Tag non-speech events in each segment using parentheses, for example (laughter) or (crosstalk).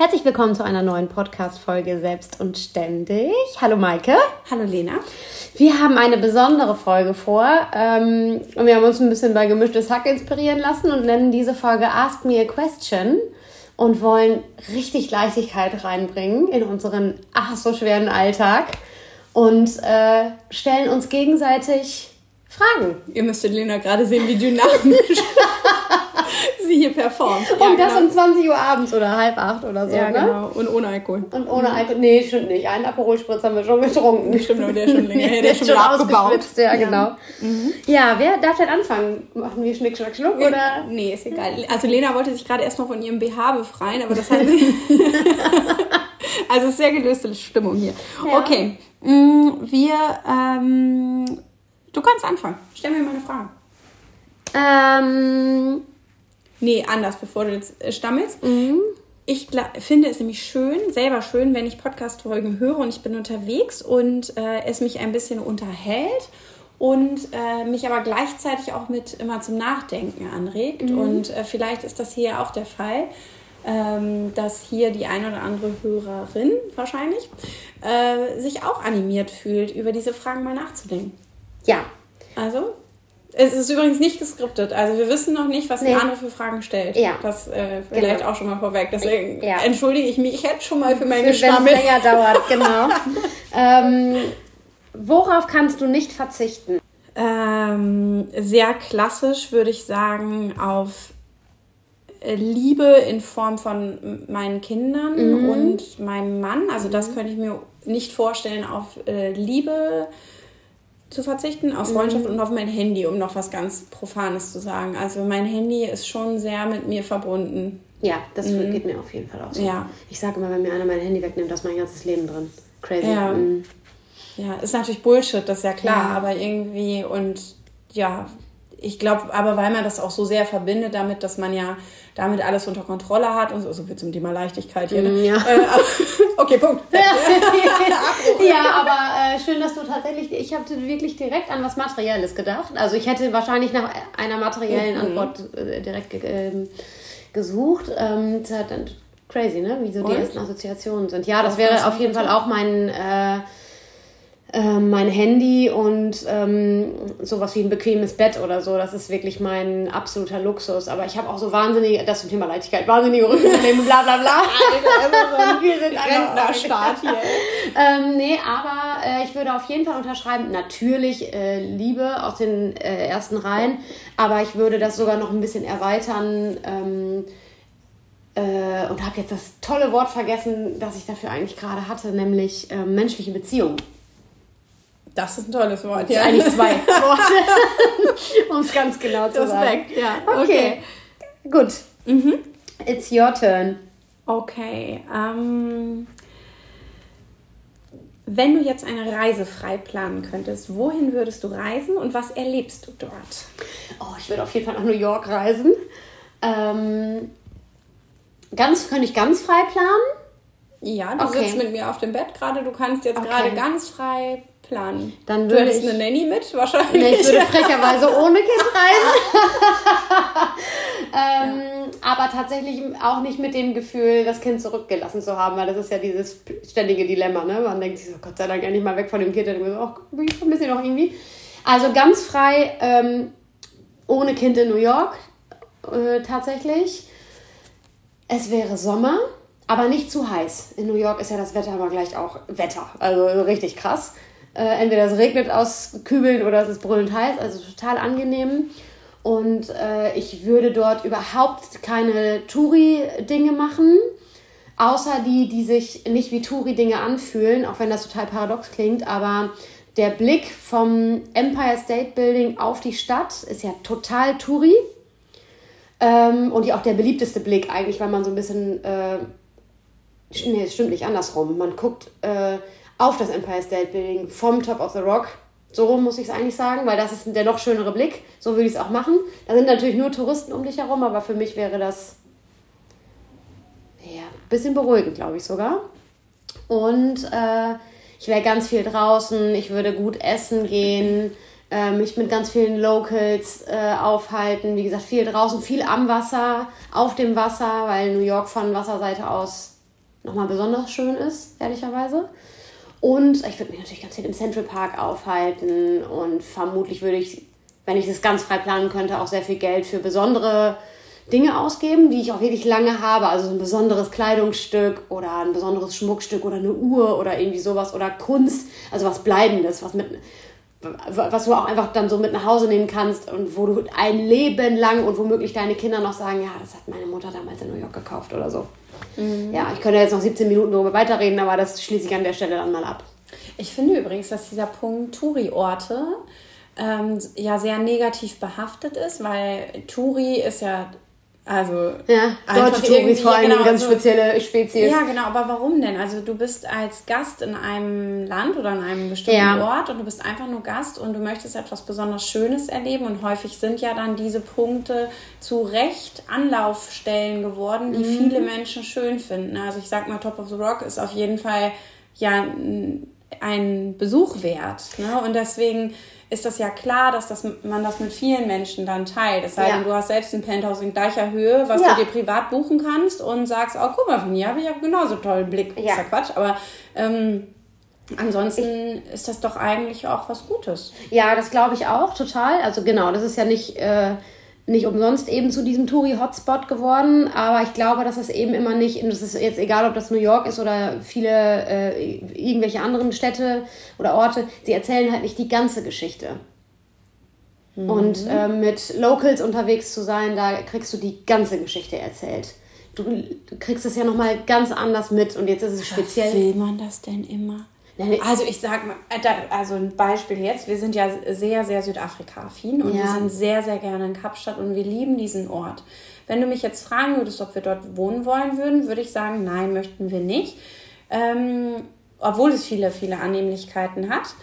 Herzlich willkommen zu einer neuen Podcast-Folge Selbst und Ständig. Hallo Maike. Hallo Lena. Wir haben eine besondere Folge vor ähm, und wir haben uns ein bisschen bei Gemischtes Hack inspirieren lassen und nennen diese Folge Ask Me a Question und wollen richtig Leichtigkeit reinbringen in unseren ach so schweren Alltag und äh, stellen uns gegenseitig Fragen. Ihr müsstet Lena gerade sehen, wie dynamisch (laughs) (laughs) sie hier performt. Ja, und das genau. um 20 Uhr abends oder halb acht oder so, ja, ne? genau. Und ohne Alkohol. Und ohne. Alkohol. Nee, stimmt nicht. Einen Aperol-Spritz haben wir schon getrunken. Stimmt, aber der ist schon länger (laughs) her. Der ist schon abgebaut. Ja, genau. Mhm. Ja, wer darf denn anfangen? Machen wir Schnick, Schnack, Schnuck, oder? Nee, ist egal. Also Lena wollte sich gerade erst noch von ihrem BH befreien, aber das hat sie... (laughs) also sehr gelöste Stimmung hier. Ja. Okay, mm, wir... Ähm, du kannst anfangen. Stell mir mal eine Frage. Ähm... Nee, anders, bevor du jetzt äh, stammelst. Mhm. Ich finde es nämlich schön, selber schön, wenn ich Podcast-Folgen höre und ich bin unterwegs und äh, es mich ein bisschen unterhält und äh, mich aber gleichzeitig auch mit immer zum Nachdenken anregt. Mhm. Und äh, vielleicht ist das hier auch der Fall, ähm, dass hier die eine oder andere Hörerin wahrscheinlich äh, sich auch animiert fühlt, über diese Fragen mal nachzudenken. Ja. Also es ist übrigens nicht geskriptet. Also wir wissen noch nicht, was nee. die andere für Fragen stellt. Ja. Das äh, vielleicht genau. auch schon mal vorweg. Deswegen ja. entschuldige ich mich jetzt schon mal für meine Wenn es länger dauert, genau. (laughs) ähm, worauf kannst du nicht verzichten? Ähm, sehr klassisch würde ich sagen auf äh, Liebe in Form von meinen Kindern mhm. und meinem Mann. Also das mhm. könnte ich mir nicht vorstellen auf äh, Liebe zu verzichten, auf Freundschaft mhm. und auf mein Handy, um noch was ganz Profanes zu sagen. Also mein Handy ist schon sehr mit mir verbunden. Ja, das mhm. geht mir auf jeden Fall auch so. Ja. Ich sage immer, wenn mir einer mein Handy wegnimmt, da ist mein ganzes Leben drin. Crazy. Ja, mhm. ja ist natürlich Bullshit, das ist ja klar, ja. aber irgendwie und ja, ich glaube, aber weil man das auch so sehr verbindet damit, dass man ja damit alles unter Kontrolle hat und so, so viel zum Thema Leichtigkeit hier. Ne? Mm, ja. Äh, okay, Punkt. (laughs) ja, (laughs) aber äh, schön, dass du tatsächlich, ich habe wirklich direkt an was Materielles gedacht. Also ich hätte wahrscheinlich nach einer materiellen mhm. Antwort äh, direkt ähm, gesucht. Ähm, crazy, ne? Wie so die ersten Assoziationen sind. Ja, das wäre auf jeden Fall auch mein äh, ähm, mein Handy und ähm, sowas wie ein bequemes Bett oder so. Das ist wirklich mein absoluter Luxus. Aber ich habe auch so wahnsinnige, das zum Thema Leichtigkeit, wahnsinnige Rückenprobleme, bla bla bla. also, (laughs) wir sind Rentnerstaat hier. ähm, nee, aber äh, ich würde auf jeden Fall unterschreiben, natürlich äh, Liebe aus den äh, ersten Reihen, aber ich würde das sogar noch ein bisschen erweitern. Ähm, äh, und habe jetzt das tolle Wort vergessen, das ich dafür eigentlich gerade hatte, nämlich äh, menschliche Beziehungen. Das ist ein tolles Wort. Ja. eigentlich zwei (laughs) Worte, (laughs) um es ganz genau zu das sagen. Ja. Okay. okay. Gut. Mhm. It's your turn. Okay. Ähm, wenn du jetzt eine Reise frei planen könntest, wohin würdest du reisen und was erlebst du dort? Oh, ich würde auf jeden Fall nach New York reisen. Ähm, ganz könnte ich ganz frei planen. Ja, du okay. sitzt mit mir auf dem Bett gerade. Du kannst jetzt okay. gerade ganz frei planen. Dann würde du hättest ich, eine Nanny mit wahrscheinlich. Nee, ich würde frecherweise (laughs) ohne Kind reisen. ähm, aber tatsächlich auch nicht mit dem Gefühl, das Kind zurückgelassen zu haben, weil das ist ja dieses ständige Dilemma. Ne? Man denkt sich so, Gott sei Dank endlich mal weg von dem Kind. Und dann so, oh, ich vermisse ihn noch irgendwie. Also ganz frei, ähm, ohne Kind in New York äh, tatsächlich. Es wäre Sommer aber nicht zu heiß. In New York ist ja das Wetter aber gleich auch Wetter, also richtig krass. Äh, entweder es regnet aus Kübeln oder es ist brüllend heiß, also total angenehm. Und äh, ich würde dort überhaupt keine Touri-Dinge machen, außer die, die sich nicht wie Touri-Dinge anfühlen, auch wenn das total paradox klingt, aber der Blick vom Empire State Building auf die Stadt ist ja total Touri. Ähm, und ja auch der beliebteste Blick eigentlich, weil man so ein bisschen äh, Nee, es stimmt nicht andersrum. Man guckt äh, auf das Empire State Building vom Top of the Rock. So rum muss ich es eigentlich sagen, weil das ist der noch schönere Blick. So würde ich es auch machen. Da sind natürlich nur Touristen um dich herum, aber für mich wäre das ja, ein bisschen beruhigend, glaube ich sogar. Und äh, ich wäre ganz viel draußen, ich würde gut essen gehen, äh, mich mit ganz vielen Locals äh, aufhalten. Wie gesagt, viel draußen, viel am Wasser, auf dem Wasser, weil New York von Wasserseite aus nochmal besonders schön ist, ehrlicherweise. Und ich würde mich natürlich ganz viel im Central Park aufhalten und vermutlich würde ich, wenn ich das ganz frei planen könnte, auch sehr viel Geld für besondere Dinge ausgeben, die ich auch wirklich lange habe. Also so ein besonderes Kleidungsstück oder ein besonderes Schmuckstück oder eine Uhr oder irgendwie sowas oder Kunst. Also was Bleibendes, was mit, was du auch einfach dann so mit nach Hause nehmen kannst und wo du ein Leben lang und womöglich deine Kinder noch sagen, ja, das hat meine Mutter damals in New York gekauft oder so. Mhm. Ja, ich könnte jetzt noch 17 Minuten darüber weiterreden, aber das schließe ich an der Stelle dann mal ab. Ich finde übrigens, dass dieser Punkt Touri-Orte ähm, ja sehr negativ behaftet ist, weil Touri ist ja also ja, deutsche Touris vor allem genau, eine ganz so, spezielle Spezies. Ja, genau, aber warum denn? Also du bist als Gast in einem Land oder in einem bestimmten ja. Ort und du bist einfach nur Gast und du möchtest etwas besonders Schönes erleben und häufig sind ja dann diese Punkte zu Recht Anlaufstellen geworden, die mhm. viele Menschen schön finden. Also ich sag mal, Top of the Rock ist auf jeden Fall ja ein Besuch wert. Ne? Und deswegen ist das ja klar, dass das, man das mit vielen Menschen dann teilt. Es sei ja. denn, du hast selbst ein Penthouse in gleicher Höhe, was ja. du dir privat buchen kannst und sagst, oh, guck mal, von hier habe ich auch genauso tollen Blick. Ja. Ist ja Quatsch, aber ähm, ansonsten ist das doch eigentlich auch was Gutes. Ja, das glaube ich auch total. Also genau, das ist ja nicht... Äh nicht umsonst eben zu diesem Touri-Hotspot geworden, aber ich glaube, dass das eben immer nicht, und es ist jetzt egal, ob das New York ist oder viele äh, irgendwelche anderen Städte oder Orte, sie erzählen halt nicht die ganze Geschichte. Mhm. Und äh, mit Locals unterwegs zu sein, da kriegst du die ganze Geschichte erzählt. Du, kriegst es ja nochmal ganz anders mit und jetzt ist es speziell. Will man das denn immer? Also ich sag mal, äh, also ein Beispiel jetzt, wir sind ja sehr, sehr Südafrika-affin und ja. wir sind sehr, sehr gerne in Kapstadt und wir lieben diesen Ort. Wenn du mich jetzt fragen würdest, ob wir dort wohnen wollen würden, würde ich sagen, nein, möchten wir nicht. Ähm, obwohl es viele, viele Annehmlichkeiten hat.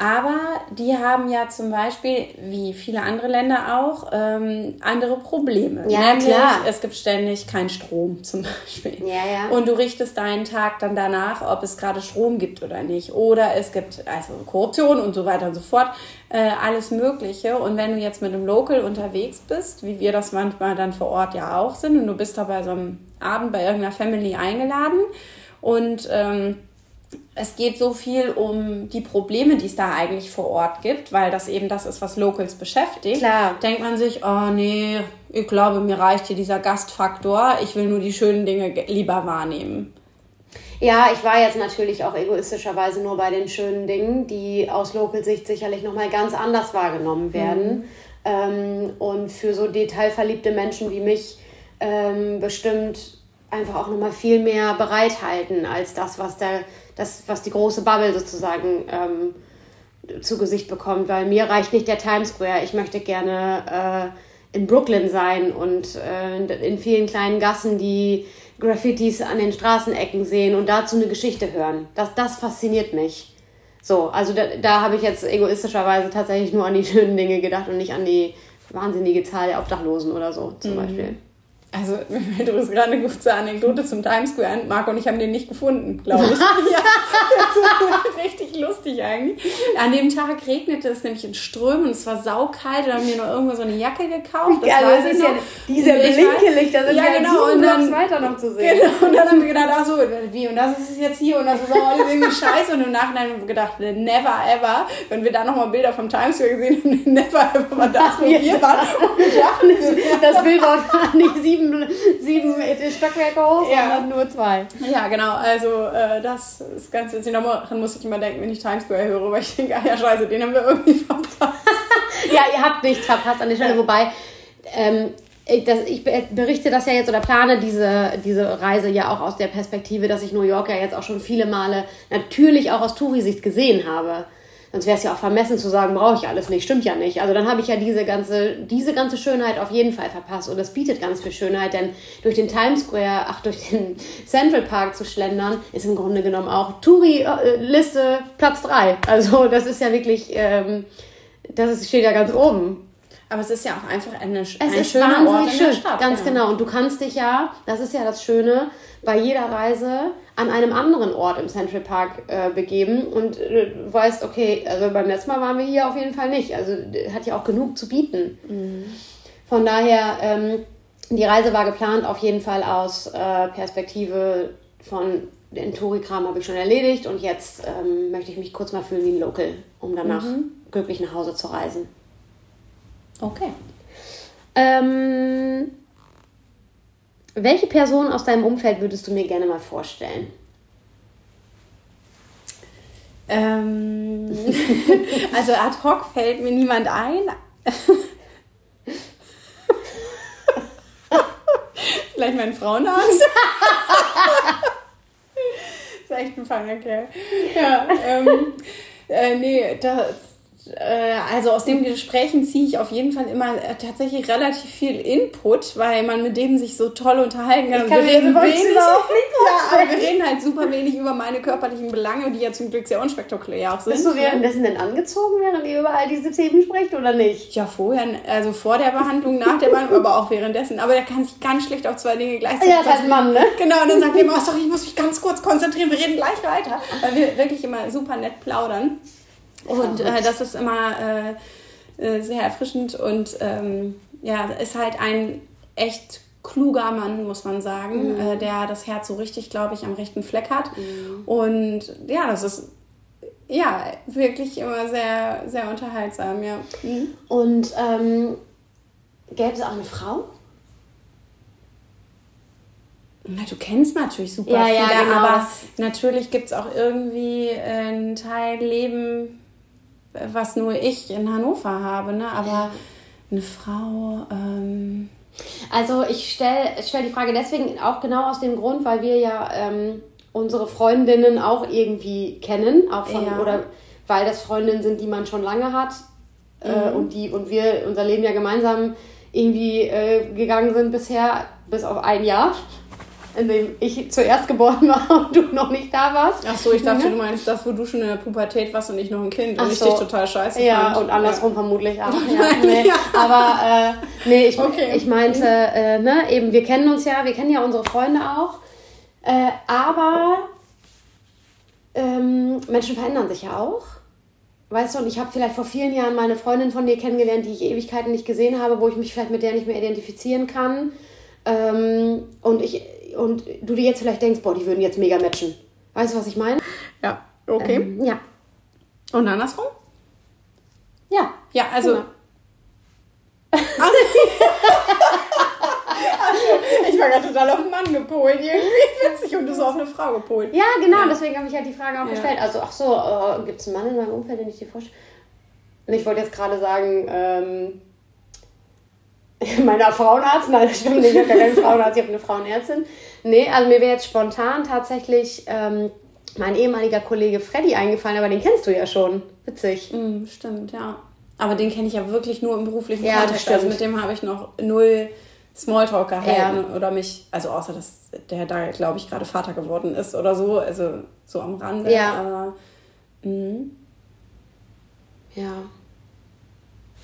Aber die haben ja zum Beispiel, wie viele andere Länder auch, ähm, andere Probleme. Ja, Nämlich, klar. Es gibt ständig keinen Strom (laughs) zum Beispiel. Ja, ja. Und du richtest deinen Tag dann danach, ob es gerade Strom gibt oder nicht. Oder es gibt also Korruption und so weiter und so fort. Äh, alles Mögliche. Und wenn du jetzt mit einem Local unterwegs bist, wie wir das manchmal dann vor Ort ja auch sind, und du bist da bei so einem Abend bei irgendeiner Family eingeladen und ähm, es geht so viel um die Probleme, die es da eigentlich vor Ort gibt, weil das eben das ist, was Locals beschäftigt. Klar. Denkt man sich, oh nee, ich glaube, mir reicht hier dieser Gastfaktor. Ich will nur die schönen Dinge lieber wahrnehmen. Ja, ich war jetzt natürlich auch egoistischerweise nur bei den schönen Dingen, die aus Local-Sicht sicherlich nochmal ganz anders wahrgenommen werden. Mhm. Ähm, und für so detailverliebte Menschen wie mich ähm, bestimmt einfach auch nochmal viel mehr bereithalten als das, was der das, was die große Bubble sozusagen ähm, zu Gesicht bekommt, weil mir reicht nicht der Times Square. Ich möchte gerne äh, in Brooklyn sein und äh, in vielen kleinen Gassen die Graffitis an den Straßenecken sehen und dazu eine Geschichte hören. Das, das fasziniert mich. So, also da, da habe ich jetzt egoistischerweise tatsächlich nur an die (laughs) schönen Dinge gedacht und nicht an die wahnsinnige Zahl der Obdachlosen oder so zum mhm. Beispiel. Also (laughs) du bist gerade eine gute Anekdote zum Times Square. Marco und ich haben den nicht gefunden, glaube ich. (laughs) ja, das ist richtig lustig eigentlich. An dem Tag regnete es nämlich in Strömen und es war saukalt. Da haben wir nur irgendwo so eine Jacke gekauft. Das also weiß ist ja diese Blinkelichter sind ja, ja genau, und dann, weiter noch zu sehen. Genau, und dann haben wir gedacht, ach so, wie, und das ist es jetzt hier und das ist auch alles irgendwie scheiße. Und im Nachhinein haben wir gedacht, never ever, wenn wir da nochmal Bilder vom Times Square gesehen haben, (laughs) never ever war das, wo wir waren. das Bild war nicht sieben sieben, sieben Stockwerke hoch, ja. sondern nur zwei. Ja, genau. Also äh, das ist ganz witzig. Daran muss ich immer denken, wenn ich Times Square höre, weil ich denke, ah ja scheiße, den haben wir irgendwie verpasst. (laughs) ja, ihr habt nichts verpasst an der Stelle. Wobei, ähm, das, ich berichte das ja jetzt oder plane diese, diese Reise ja auch aus der Perspektive, dass ich New York ja jetzt auch schon viele Male natürlich auch aus Touri-Sicht gesehen habe. Sonst wäre es ja auch vermessen zu sagen, brauche ich alles nicht. Stimmt ja nicht. Also dann habe ich ja diese ganze, diese ganze Schönheit auf jeden Fall verpasst. Und das bietet ganz viel Schönheit, denn durch den Times Square, ach, durch den (laughs) Central Park zu schlendern, ist im Grunde genommen auch Touri-Liste Platz 3. Also das ist ja wirklich, ähm, das steht ja ganz oben. Aber es ist ja auch einfach eine, es ein ist schöner Ort in schön. der Stadt. Ganz ja. genau. Und du kannst dich ja, das ist ja das Schöne, bei jeder Reise an einem anderen Ort im Central Park äh, begeben und äh, du weißt, okay, also beim letzten Mal waren wir hier auf jeden Fall nicht. Also hat ja auch genug zu bieten. Mhm. Von daher, ähm, die Reise war geplant auf jeden Fall aus äh, Perspektive von den Touri-Kram habe ich schon erledigt und jetzt ähm, möchte ich mich kurz mal fühlen wie ein Local, um danach mhm. glücklich nach Hause zu reisen. Okay. Ähm, welche Person aus deinem Umfeld würdest du mir gerne mal vorstellen? Ähm, (laughs) also ad hoc fällt mir niemand ein. (laughs) Vielleicht mein Frauenarzt. das (laughs) ist echt ein feiner Kerl. Ja, ähm, äh, nee, das, äh, also aus den Gesprächen ziehe ich auf jeden Fall immer äh, tatsächlich relativ viel Input, weil man mit dem sich so toll unterhalten kann. Ich kann wir reden wenig, ja, aber wir reden halt super wenig über meine körperlichen Belange, die ja zum Glück sehr unspektakulär auch sind. Bist du währenddessen denn angezogen, während ihr über all diese Themen sprecht oder nicht? Ja, vorher, also vor der Behandlung, nach der Behandlung, aber auch währenddessen. Aber der kann sich ganz schlecht auf zwei Dinge gleichzeitig. Ja, das heißt Mann, ne? Genau, und dann sagt er immer, oh, sorry, ich muss mich ganz kurz konzentrieren, wir reden gleich weiter. Weil wir wirklich immer super nett plaudern. Und äh, das ist immer äh, äh, sehr erfrischend und ähm, ja, ist halt ein echt kluger Mann, muss man sagen, mhm. äh, der das Herz so richtig, glaube ich, am rechten Fleck hat. Mhm. Und ja, das ist ja wirklich immer sehr, sehr unterhaltsam, ja. Mhm. Und ähm, gäbe es auch eine Frau? Na, du kennst natürlich super ja, viele, ja, genau. aber natürlich gibt es auch irgendwie einen Teil Leben, was nur ich in Hannover habe, ne? Aber eine Frau. Ähm also ich stelle stell die Frage deswegen auch genau aus dem Grund, weil wir ja ähm, unsere Freundinnen auch irgendwie kennen, auch von, ja. oder weil das Freundinnen sind, die man schon lange hat äh, mhm. äh, und die und wir unser Leben ja gemeinsam irgendwie äh, gegangen sind bisher bis auf ein Jahr in dem ich zuerst geboren war (laughs) und du noch nicht da warst. Ach so, ich dachte, mhm. du meinst das, wo du schon in der Pubertät warst und ich noch ein Kind Ach und ich so. dich total scheiße Ja, fand. und andersrum ja. vermutlich auch. (laughs) Ja, nee. ja. Aber äh, nee, ich, okay. ich meinte, äh, ne, eben, wir kennen uns ja, wir kennen ja unsere Freunde auch, äh, aber ähm, Menschen verändern sich ja auch. Weißt du, und ich habe vielleicht vor vielen Jahren meine Freundin von dir kennengelernt, die ich Ewigkeiten nicht gesehen habe, wo ich mich vielleicht mit der nicht mehr identifizieren kann. Ähm, und ich und du dir jetzt vielleicht denkst, boah, die würden jetzt mega matchen. Weißt du, was ich meine? Ja, okay. Ähm, ja. Und andersrum? Ja. Ja, also. Genau. (laughs) (laughs) also, ich war gerade total auf einen Mann gepolt. Irgendwie (laughs) witzig und du so auf eine Frau gepolt. Ja, genau, ja. deswegen habe ich halt die Frage auch ja. gestellt. Also, ach so, äh, gibt es einen Mann in meinem Umfeld, den ich dir vorstelle? Und ich wollte jetzt gerade sagen, ähm, (laughs) meiner Frauenarzt, nein, das stimmt nicht, ich habe keinen Frauenarzt, ich habe eine Frauenärztin. Nee, also mir wäre jetzt spontan tatsächlich ähm, mein ehemaliger Kollege Freddy eingefallen, aber den kennst du ja schon. Witzig. Mm, stimmt, ja. Aber den kenne ich ja wirklich nur im beruflichen ja, Kontext. Also mit dem habe ich noch null Smalltalk gehalten ja. oder mich, also außer dass der da, glaube ich, gerade Vater geworden ist oder so, also so am Rande. Ja. Aber, mh. Ja.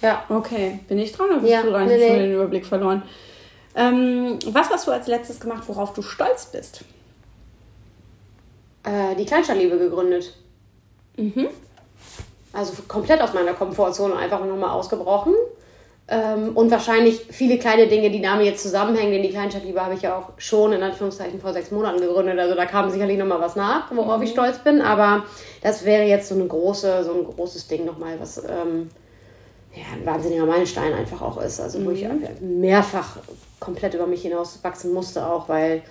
Ja. Okay, bin ich dran oder bist ja, du dran? Nee, ich habe nee. den Überblick verloren. Ähm, was hast du als letztes gemacht, worauf du stolz bist? Äh, die Kleinstadtliebe gegründet. Mhm. Also komplett aus meiner Komfortzone einfach nochmal ausgebrochen. Ähm, und wahrscheinlich viele kleine Dinge, die damit jetzt zusammenhängen, denn die Kleinstadtliebe habe ich ja auch schon in Anführungszeichen vor sechs Monaten gegründet. Also da kam sicherlich nochmal was nach, worauf mhm. ich stolz bin. Aber das wäre jetzt so eine große, so ein großes Ding nochmal, was ähm, ja, ein wahnsinniger Meilenstein einfach auch ist. Also wo mhm. ich mehrfach komplett über mich hinaus wachsen musste, auch weil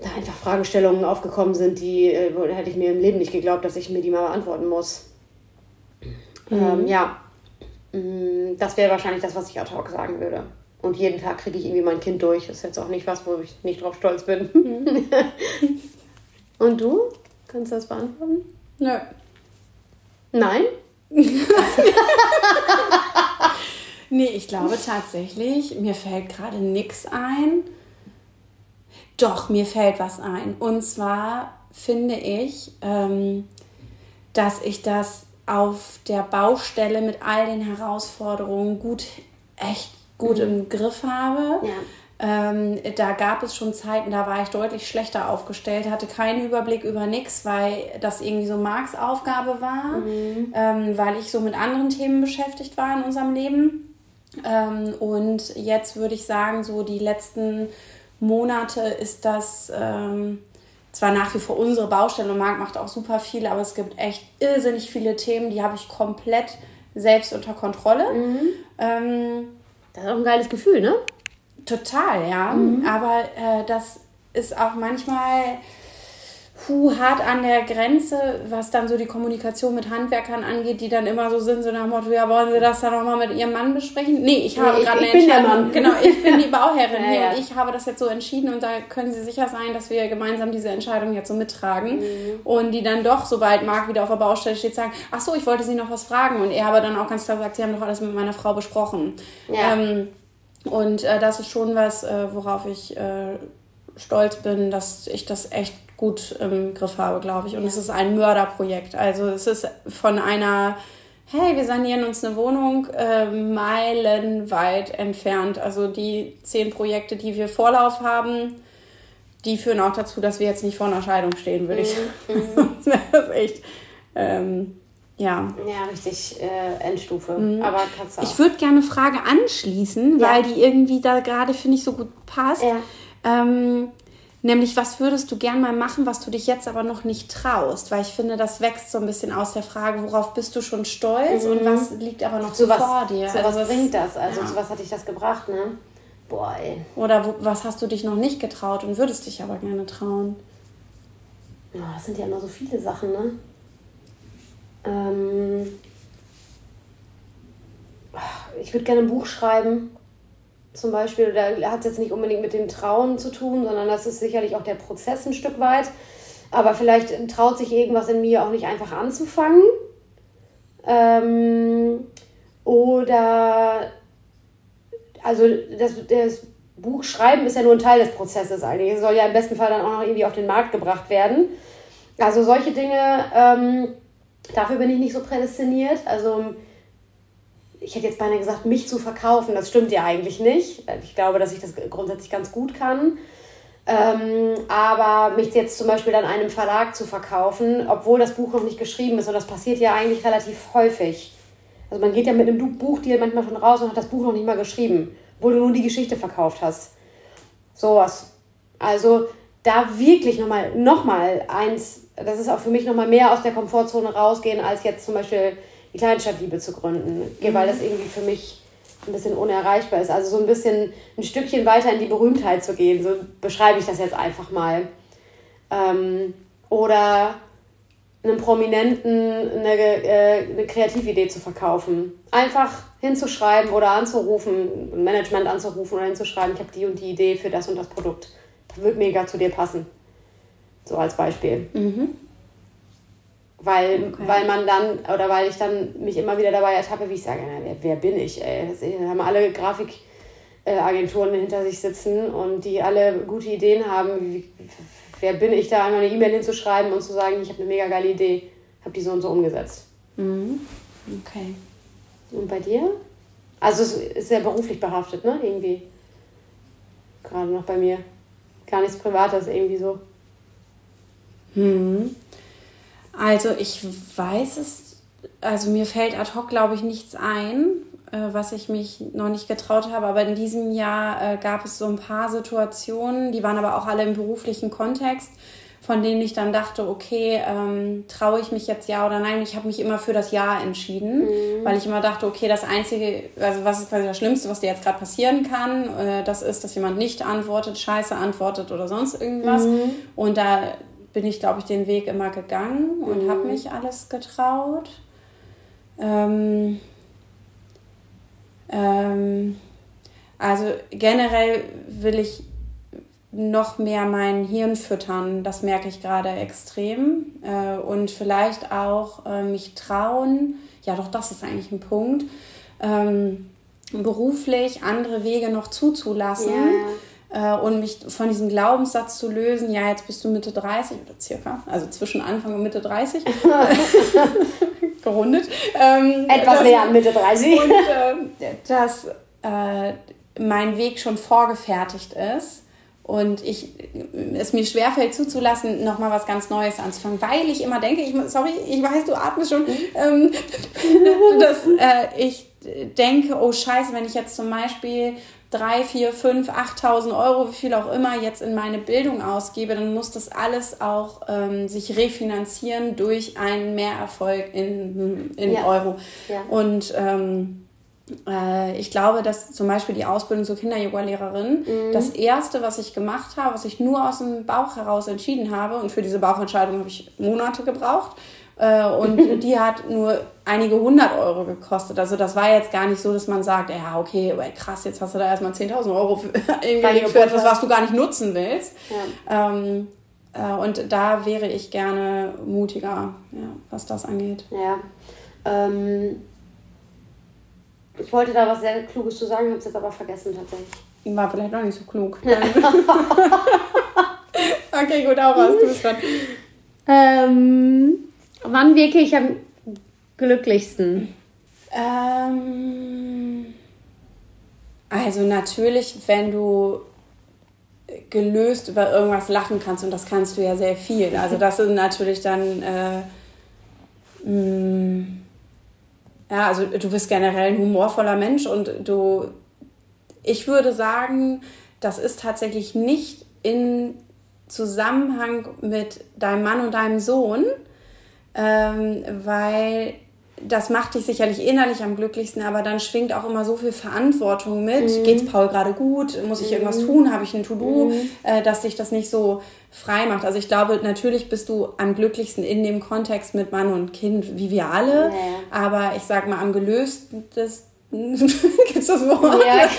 da einfach Fragestellungen aufgekommen sind, die äh, hätte ich mir im Leben nicht geglaubt, dass ich mir die mal beantworten muss. Mhm. Ähm, ja, mm, das wäre wahrscheinlich das, was ich ad hoc sagen würde. Und jeden Tag kriege ich irgendwie mein Kind durch. Das ist jetzt auch nicht was, wo ich nicht drauf stolz bin. Mhm. (laughs) Und du? Kannst du das beantworten? Nö. Nein? Nee, ich glaube tatsächlich, mir fällt gerade nichts ein. Doch, mir fällt was ein. Und zwar finde ich, ähm, dass ich das auf der Baustelle mit all den Herausforderungen gut, echt gut mhm. im Griff habe. Ja. Ähm, da gab es schon Zeiten, da war ich deutlich schlechter aufgestellt, hatte keinen Überblick über nichts, weil das irgendwie so Marks Aufgabe war, mhm. ähm, weil ich so mit anderen Themen beschäftigt war in unserem Leben. Ähm, und jetzt würde ich sagen, so die letzten Monate ist das ähm, zwar nach wie vor unsere Baustelle und Marc macht auch super viel, aber es gibt echt irrsinnig viele Themen, die habe ich komplett selbst unter Kontrolle. Mhm. Ähm, das ist auch ein geiles Gefühl, ne? Total, ja. Mhm. Aber äh, das ist auch manchmal puh, hart an der Grenze, was dann so die Kommunikation mit Handwerkern angeht, die dann immer so sind, so nach dem Motto, ja, wollen Sie das dann nochmal mit Ihrem Mann besprechen? Nee, ich habe nee, gerade eine Entscheidung. Genau, ich bin die (laughs) Bauherrin ja, hier ja. und ich habe das jetzt so entschieden und da können Sie sicher sein, dass wir gemeinsam diese Entscheidung jetzt so mittragen. Mhm. Und die dann doch, sobald Marc wieder auf der Baustelle steht, sagen, ach so, ich wollte Sie noch was fragen. Und er aber dann auch ganz klar sagt, Sie haben doch alles mit meiner Frau besprochen. Ja. Ähm, und äh, das ist schon was, äh, worauf ich äh, stolz bin, dass ich das echt gut im Griff habe, glaube ich. Und ja. es ist ein Mörderprojekt. Also es ist von einer, hey, wir sanieren uns eine Wohnung, äh, meilenweit entfernt. Also die zehn Projekte, die wir Vorlauf haben, die führen auch dazu, dass wir jetzt nicht vor einer Scheidung stehen, würde ich mhm. sagen. (laughs) das wäre echt. Ähm, ja. Ja, richtig äh, Endstufe. Mhm. Aber kannst auch. Ich würde gerne eine Frage anschließen, ja. weil die irgendwie da gerade, finde ich, so gut passt. Ja. Ähm, nämlich, was würdest du gern mal machen, was du dich jetzt aber noch nicht traust? Weil ich finde, das wächst so ein bisschen aus der Frage, worauf bist du schon stolz mhm. und was liegt aber noch so, was, vor dir? So also was bringt das? Also ja. zu was hat dich das gebracht, ne? Boah, ey. Oder wo, was hast du dich noch nicht getraut und würdest dich aber gerne trauen? Ja, das sind ja immer so viele Sachen, ne? Ähm, ich würde gerne ein Buch schreiben, zum Beispiel. Da hat es jetzt nicht unbedingt mit dem Trauen zu tun, sondern das ist sicherlich auch der Prozess ein Stück weit. Aber vielleicht traut sich irgendwas in mir auch nicht einfach anzufangen. Ähm, oder, also das, das Buch schreiben ist ja nur ein Teil des Prozesses eigentlich. Es soll ja im besten Fall dann auch noch irgendwie auf den Markt gebracht werden. Also solche Dinge. Ähm, Dafür bin ich nicht so prädestiniert. Also ich hätte jetzt beinahe gesagt, mich zu verkaufen, das stimmt ja eigentlich nicht. Ich glaube, dass ich das grundsätzlich ganz gut kann. Ähm, aber mich jetzt zum Beispiel dann einem Verlag zu verkaufen, obwohl das Buch noch nicht geschrieben ist, und das passiert ja eigentlich relativ häufig. Also man geht ja mit einem Buch dir manchmal schon raus und hat das Buch noch nicht mal geschrieben, obwohl du nur die Geschichte verkauft hast. Sowas. Also da wirklich nochmal noch eins das ist auch für mich nochmal mehr aus der Komfortzone rausgehen, als jetzt zum Beispiel die Kleinstadtliebe zu gründen, mhm. weil das irgendwie für mich ein bisschen unerreichbar ist. Also so ein bisschen ein Stückchen weiter in die Berühmtheit zu gehen, so beschreibe ich das jetzt einfach mal. Ähm, oder einem Prominenten eine, äh, eine Kreatividee zu verkaufen. Einfach hinzuschreiben oder anzurufen, ein Management anzurufen oder hinzuschreiben, ich habe die und die Idee für das und das Produkt. Das wird mega zu dir passen. So als Beispiel. Mhm. Weil, okay. weil man dann, oder weil ich dann mich immer wieder dabei ertappe, wie ich sage, na, wer, wer bin ich, ey? Das haben alle Grafikagenturen hinter sich sitzen und die alle gute Ideen haben. Wie, wer bin ich da, einmal eine E-Mail hinzuschreiben und zu sagen, ich habe eine mega geile Idee, habe die so und so umgesetzt. Mhm. Okay. Und bei dir? Also es ist sehr beruflich behaftet, ne? Irgendwie. gerade noch bei mir. Gar nichts Privates irgendwie so. Hm. Also ich weiß es, also mir fällt ad hoc, glaube ich, nichts ein, äh, was ich mich noch nicht getraut habe. Aber in diesem Jahr äh, gab es so ein paar Situationen, die waren aber auch alle im beruflichen Kontext, von denen ich dann dachte, okay, ähm, traue ich mich jetzt ja oder nein? Ich habe mich immer für das Ja entschieden, mhm. weil ich immer dachte, okay, das Einzige, also was ist quasi das Schlimmste, was dir jetzt gerade passieren kann, äh, das ist, dass jemand nicht antwortet, scheiße antwortet oder sonst irgendwas. Mhm. Und da bin ich, glaube ich, den Weg immer gegangen und mhm. habe mich alles getraut. Ähm, ähm, also generell will ich noch mehr mein Hirn füttern. Das merke ich gerade extrem. Äh, und vielleicht auch äh, mich trauen, ja doch, das ist eigentlich ein Punkt, ähm, beruflich andere Wege noch zuzulassen. Ja. Äh, und mich von diesem Glaubenssatz zu lösen, ja, jetzt bist du Mitte 30 oder circa, also zwischen Anfang und Mitte 30, (laughs) gerundet. Ähm, Etwas näher an Mitte 30. Und äh, dass äh, mein Weg schon vorgefertigt ist und ich, es mir schwerfällt zuzulassen, nochmal was ganz Neues anzufangen, weil ich immer denke, ich, sorry, ich weiß, du atmest schon, ähm, (laughs) dass äh, ich denke, oh scheiße, wenn ich jetzt zum Beispiel drei, vier, fünf, 8.000 Euro, wie viel auch immer jetzt in meine Bildung ausgebe, dann muss das alles auch ähm, sich refinanzieren durch einen Mehrerfolg in, in ja. Euro. Ja. Und ähm, äh, ich glaube, dass zum Beispiel die Ausbildung zur Kinder-Yoga-Lehrerin mhm. das erste, was ich gemacht habe, was ich nur aus dem Bauch heraus entschieden habe, und für diese Bauchentscheidung habe ich Monate gebraucht. Äh, und (laughs) die hat nur einige hundert Euro gekostet. Also das war jetzt gar nicht so, dass man sagt, ja, okay, krass, jetzt hast du da erstmal 10.000 Euro für, (laughs) für etwas, was du gar nicht nutzen willst. Ja. Ähm, äh, und da wäre ich gerne mutiger, ja, was das angeht. Ja. Ähm ich wollte da was sehr Kluges zu sagen, habe es jetzt aber vergessen tatsächlich. War vielleicht noch nicht so klug. (laughs) okay, gut, auch was. Du bist dran. Ähm, wann wirke ich am glücklichsten? Ähm, also natürlich, wenn du gelöst über irgendwas lachen kannst und das kannst du ja sehr viel. Also das ist natürlich dann äh, mh, mm, ja, also du bist generell ein humorvoller Mensch und du, ich würde sagen, das ist tatsächlich nicht in Zusammenhang mit deinem Mann und deinem Sohn, ähm, weil das macht dich sicherlich innerlich am glücklichsten, aber dann schwingt auch immer so viel Verantwortung mit. Mhm. Geht's Paul gerade gut? Muss ich irgendwas mhm. tun? Habe ich ein To-Do? Mhm. Äh, dass dich das nicht so frei macht. Also ich glaube, natürlich bist du am glücklichsten in dem Kontext mit Mann und Kind, wie wir alle. Ja. Aber ich sag mal, am gelösten Gibt's das Wort? Ja, okay. (laughs)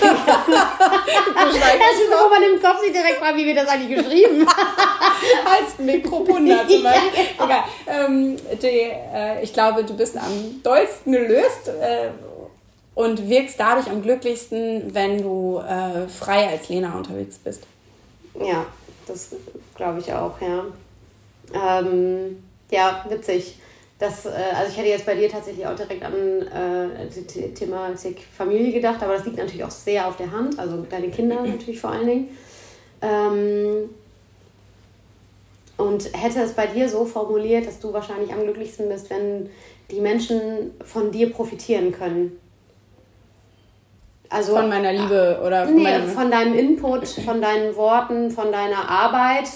das ist, wo man im Kopf sich direkt fragt, wie wir das eigentlich geschrieben (laughs) Als Mikropunda zum (laughs) Beispiel. Ja, genau. ähm, die, äh, ich glaube, du bist am dollsten gelöst äh, und wirkst dadurch am glücklichsten, wenn du äh, frei als Lena unterwegs bist. Ja, das glaube ich auch, ja. Ähm, ja, witzig. Das, äh, also ich hätte jetzt bei dir tatsächlich auch direkt an äh, das Thema Familie gedacht, aber das liegt natürlich auch sehr auf der Hand, also deine Kinder (clears throat) natürlich vor allen Dingen. Ähm, und hätte es bei dir so formuliert, dass du wahrscheinlich am glücklichsten bist, wenn die Menschen von dir profitieren können. Also, von meiner Liebe oder von, nee, von deinem Input, (clears throat) von deinen Worten, von deiner Arbeit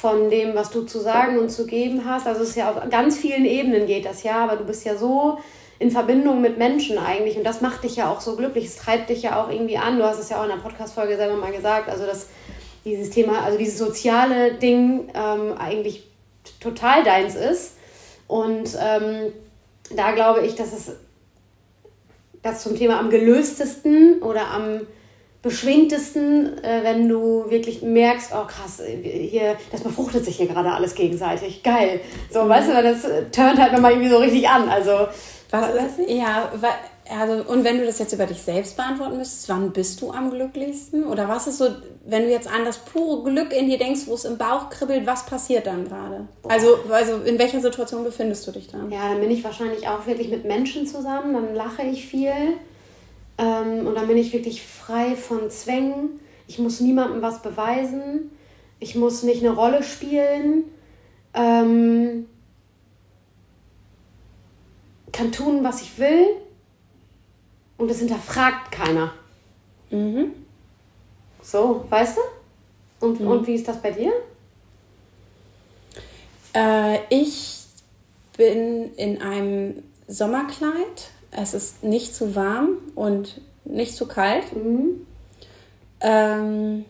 von dem, was du zu sagen und zu geben hast. Also es ist ja auf ganz vielen Ebenen geht das ja, aber du bist ja so in Verbindung mit Menschen eigentlich und das macht dich ja auch so glücklich. Es treibt dich ja auch irgendwie an. Du hast es ja auch in der Podcast-Folge selber mal gesagt. Also dass dieses Thema, also dieses soziale Ding ähm, eigentlich total deins ist. Und ähm, da glaube ich, dass es das zum Thema am gelöstesten oder am beschwingtesten, äh, wenn du wirklich merkst, oh krass, hier, das befruchtet sich hier gerade alles gegenseitig. Geil. So, mhm. weißt du, das turnt halt nochmal irgendwie so richtig an. Also, was ist Ja, also, und wenn du das jetzt über dich selbst beantworten müsstest, wann bist du am glücklichsten? Oder was ist so, wenn du jetzt an das pure Glück in dir denkst, wo es im Bauch kribbelt, was passiert dann gerade? Also, also in welcher Situation befindest du dich dann? Ja, dann bin ich wahrscheinlich auch wirklich mit Menschen zusammen, dann lache ich viel. Ähm, und dann bin ich wirklich frei von Zwängen. Ich muss niemandem was beweisen. Ich muss nicht eine Rolle spielen. Ähm, kann tun, was ich will. Und es hinterfragt keiner. Mhm. So, weißt du? Und, mhm. und wie ist das bei dir? Äh, ich bin in einem Sommerkleid. Es ist nicht zu warm und nicht zu kalt. Mhm. Ähm,